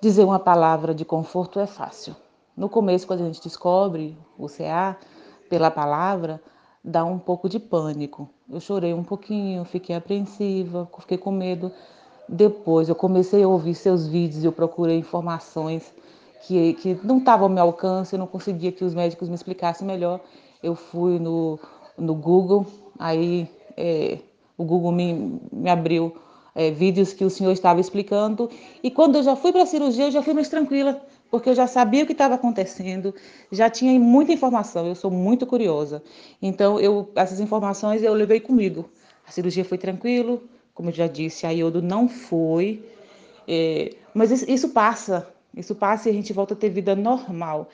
dizer uma palavra de conforto é fácil. No começo, quando a gente descobre o CA pela palavra, dá um pouco de pânico. Eu chorei um pouquinho, fiquei apreensiva, fiquei com medo. Depois eu comecei a ouvir seus vídeos, eu procurei informações que, que não estavam ao meu alcance, eu não conseguia que os médicos me explicassem melhor. Eu fui no, no Google, aí é, o Google me, me abriu é, vídeos que o senhor estava explicando. E quando eu já fui para a cirurgia, eu já fui mais tranquila, porque eu já sabia o que estava acontecendo, já tinha muita informação. Eu sou muito curiosa. Então, eu, essas informações eu levei comigo. A cirurgia foi tranquilo, como eu já disse, a iodo não foi. É, mas isso, isso passa, isso passa e a gente volta a ter vida normal.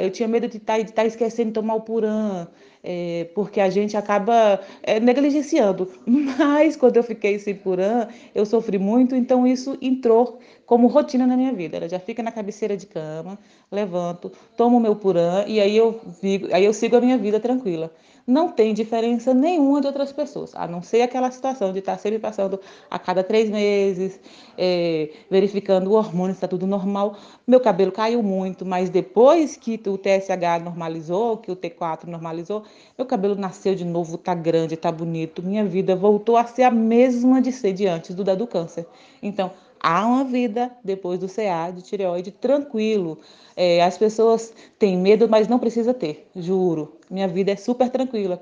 Eu tinha medo de estar tá, tá esquecendo de tomar o Puran, é, porque a gente acaba é, negligenciando. Mas quando eu fiquei sem Puran, eu sofri muito, então isso entrou como rotina na minha vida. Ela já fica na cabeceira de cama, levanto, tomo meu Puran e aí eu, vivo, aí eu sigo a minha vida tranquila não tem diferença nenhuma de outras pessoas, a não ser aquela situação de estar sempre passando a cada três meses, é, verificando o hormônio, está tudo normal. Meu cabelo caiu muito, mas depois que o TSH normalizou, que o T4 normalizou, meu cabelo nasceu de novo, tá grande, tá bonito. Minha vida voltou a ser a mesma de ser de antes do da do câncer. Então, há uma vida depois do CA de tireoide tranquilo. É, as pessoas têm medo, mas não precisa ter, juro. Minha vida é super tranquila.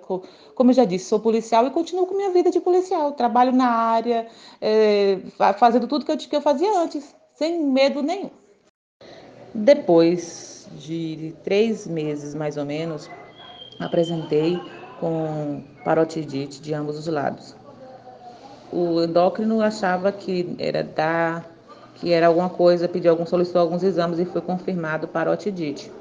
Como eu já disse, sou policial e continuo com minha vida de policial. Trabalho na área, é, fazendo tudo que eu, que eu fazia antes, sem medo nenhum. Depois de três meses, mais ou menos, apresentei com parotidite de ambos os lados o endócrino achava que era da que era alguma coisa, pediu algum solicitou alguns exames e foi confirmado parotidite.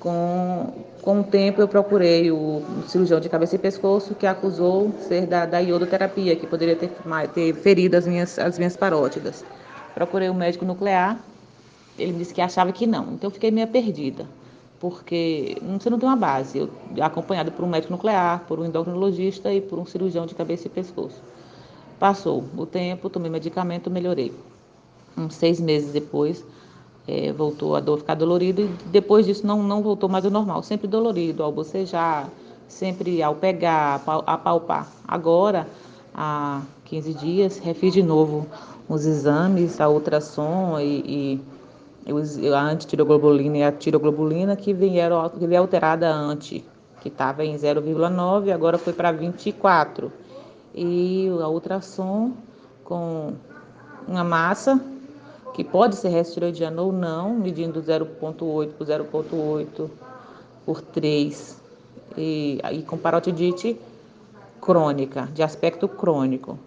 Com, com o tempo eu procurei o, cirurgião de cabeça e pescoço que acusou ser da, da iodoterapia, que poderia ter, ter ferido as minhas, as minhas parótidas. Procurei o médico nuclear, ele disse que achava que não, então eu fiquei meio perdida, porque você não tem uma base. Eu acompanhado por um médico nuclear, por um endocrinologista e por um cirurgião de cabeça e pescoço. Passou o tempo, tomei medicamento, melhorei. Uns seis meses depois, é, voltou a dor ficar dolorido e depois disso não, não voltou mais ao normal, sempre dolorido ao bocejar, sempre ao pegar, apalpar. Agora, há 15 dias, refiz de novo os exames, a ultrassom e, e a antitiroglobulina e a tiroglobulina que vieram que veio alterada antes, que estava em 0,9, agora foi para 24 e a ultrassom com uma massa que pode ser restiroidiana ou não, medindo 0,8 por 0,8 por 3 e aí com parotidite crônica, de aspecto crônico.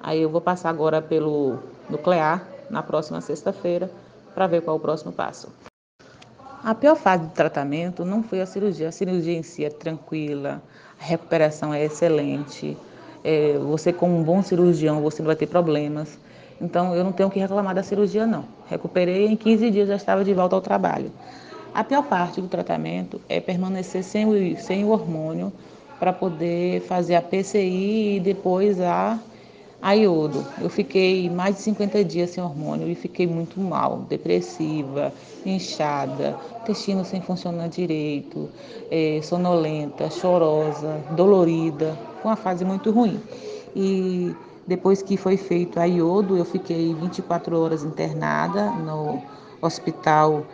Aí eu vou passar agora pelo nuclear na próxima sexta-feira para ver qual é o próximo passo. A pior fase do tratamento não foi a cirurgia. A cirurgia em si é tranquila, a recuperação é excelente é, você como um bom cirurgião, você não vai ter problemas. Então eu não tenho que reclamar da cirurgia não. Recuperei em 15 dias já estava de volta ao trabalho. A pior parte do tratamento é permanecer sem o, sem o hormônio para poder fazer a PCI e depois a, a iodo. Eu fiquei mais de 50 dias sem hormônio e fiquei muito mal, depressiva, inchada, intestino sem funcionar direito, é, sonolenta, chorosa, dolorida, com uma fase muito ruim. E depois que foi feito a iodo, eu fiquei 24 horas internada no hospital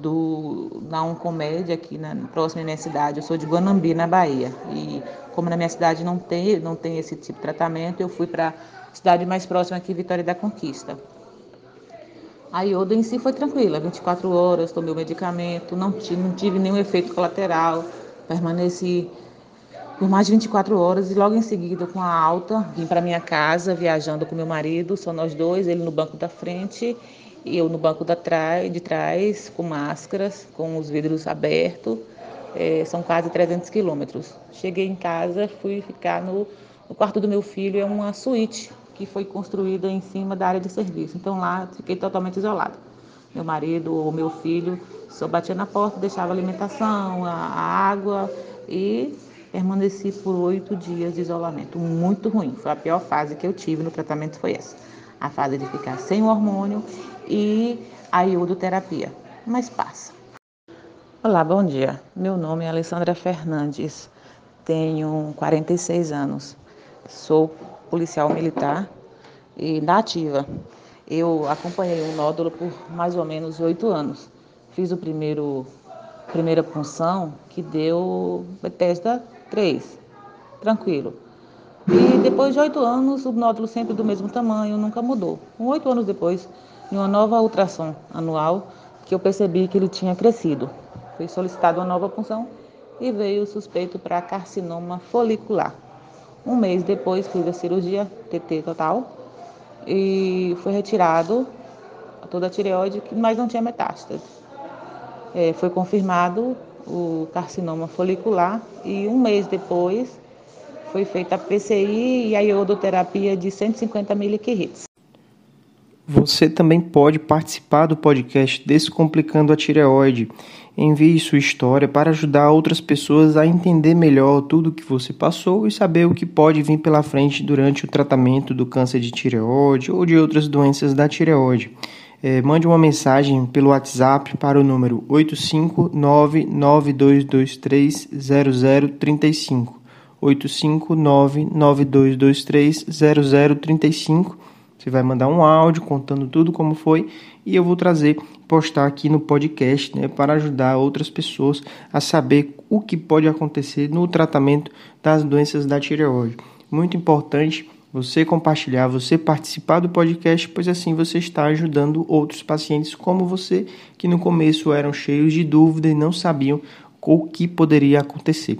do, na Oncomédia, aqui na, próximo à minha cidade. Eu sou de Guanambi, na Bahia. E como na minha cidade não tem, não tem esse tipo de tratamento, eu fui para a cidade mais próxima aqui, Vitória da Conquista. A iodo em si foi tranquila, 24 horas, tomei o medicamento, não tive, não tive nenhum efeito colateral, permaneci por mais de 24 horas e logo em seguida com a alta vim para minha casa viajando com meu marido, só nós dois, ele no banco da frente e eu no banco da trás, de trás com máscaras, com os vidros abertos, é, são quase 300 quilômetros. Cheguei em casa, fui ficar no, no quarto do meu filho, é uma suíte que foi construída em cima da área de serviço. Então lá fiquei totalmente isolada. Meu marido ou meu filho só batia na porta, deixava a alimentação, a, a água e permaneci por oito dias de isolamento. Muito ruim. Foi a pior fase que eu tive no tratamento foi essa. A fase de ficar sem o hormônio e a iodoterapia, mas passa. Olá, bom dia. Meu nome é Alessandra Fernandes, tenho 46 anos, sou policial militar e da ativa. Eu acompanhei um nódulo por mais ou menos oito anos. Fiz o primeiro primeira punção que deu Bethesda 3, tranquilo. E depois de oito anos, o nódulo sempre do mesmo tamanho, nunca mudou. Oito anos depois, em uma nova ultrassom anual, que eu percebi que ele tinha crescido. Foi solicitada uma nova punção e veio o suspeito para carcinoma folicular. Um mês depois fiz a cirurgia TT total e foi retirado toda a tireoide, mas não tinha metástase. É, foi confirmado o carcinoma folicular e um mês depois foi feita a PCI e a iodoterapia de 150 miliquirits. Você também pode participar do podcast Descomplicando a Tireoide. Envie sua história para ajudar outras pessoas a entender melhor tudo o que você passou e saber o que pode vir pela frente durante o tratamento do câncer de tireoide ou de outras doenças da tireoide. É, mande uma mensagem pelo WhatsApp para o número 85992230035. 85992230035. Você vai mandar um áudio contando tudo como foi e eu vou trazer, postar aqui no podcast, né, para ajudar outras pessoas a saber o que pode acontecer no tratamento das doenças da tireoide. Muito importante você compartilhar, você participar do podcast, pois assim você está ajudando outros pacientes como você que no começo eram cheios de dúvida e não sabiam o que poderia acontecer.